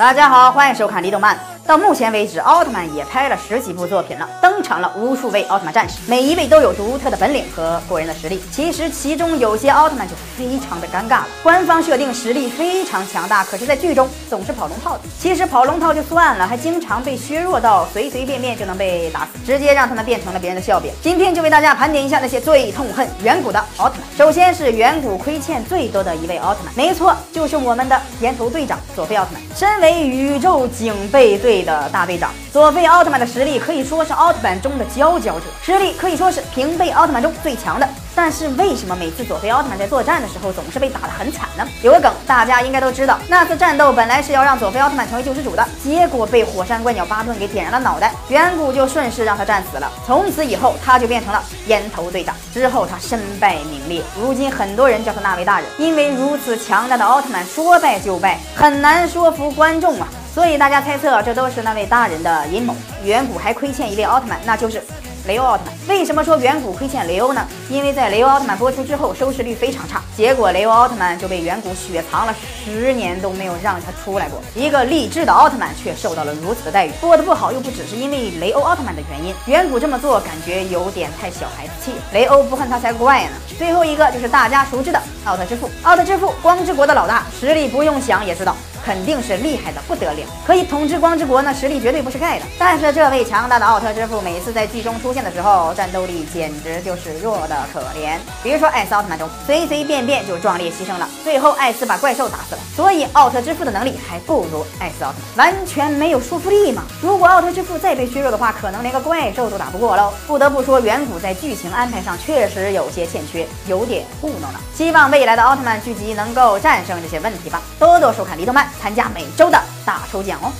大家好，欢迎收看《李动漫》。到目前为止，奥特曼也拍了十几部作品了，登场了无数位奥特曼战士，每一位都有独特的本领和过人的实力。其实其中有些奥特曼就非常的尴尬了，官方设定实力非常强大，可是，在剧中总是跑龙套的。其实跑龙套就算了，还经常被削弱到随随便便就能被打死，直接让他们变成了别人的笑柄。今天就为大家盘点一下那些最痛恨远古的奥特曼。首先是远古亏欠最多的一位奥特曼，没错，就是我们的岩头队长佐菲奥特曼。身为宇宙警备队的大队长。佐菲奥特曼的实力可以说是奥特曼中的佼佼者，实力可以说是平辈奥特曼中最强的。但是为什么每次佐菲奥特曼在作战的时候总是被打得很惨呢？有个梗大家应该都知道，那次战斗本来是要让佐菲奥特曼成为救世主的，结果被火山怪鸟巴顿给点燃了脑袋，远古就顺势让他战死了。从此以后他就变成了烟头队长。之后他身败名裂，如今很多人叫他那位大人，因为如此强大的奥特曼说败就败，很难说服观众啊。所以大家猜测，这都是那位大人的阴谋。远古还亏欠一位奥特曼，那就是雷欧奥特曼。为什么说远古亏欠雷欧呢？因为在雷欧奥特曼播出之后，收视率非常差，结果雷欧奥特曼就被远古雪藏了十年，都没有让他出来过。一个励志的奥特曼却受到了如此的待遇，播的不好又不只是因为雷欧奥特曼的原因，远古这么做感觉有点太小孩子气了。雷欧不恨他才怪呢。最后一个就是大家熟知的奥特之父，奥特之父光之国的老大，实力不用想也知道。肯定是厉害的不得了，可以统治光之国呢，实力绝对不是盖的。但是这位强大的奥特之父，每次在剧中出现的时候，战斗力简直就是弱的可怜。比如说艾斯奥特曼中，随随便便就壮烈牺牲了，最后艾斯把怪兽打死了。所以奥特之父的能力还不如艾斯奥特曼，完全没有说服力嘛。如果奥特之父再被削弱的话，可能连个怪兽都打不过喽。不得不说，远古在剧情安排上确实有些欠缺，有点糊弄了。希望未来的奥特曼剧集能够战胜这些问题吧。多多收看离动漫。参加每周的大抽奖哦！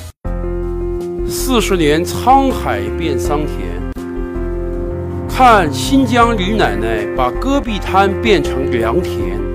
四十年沧海变桑田，看新疆李奶奶把戈壁滩变成良田。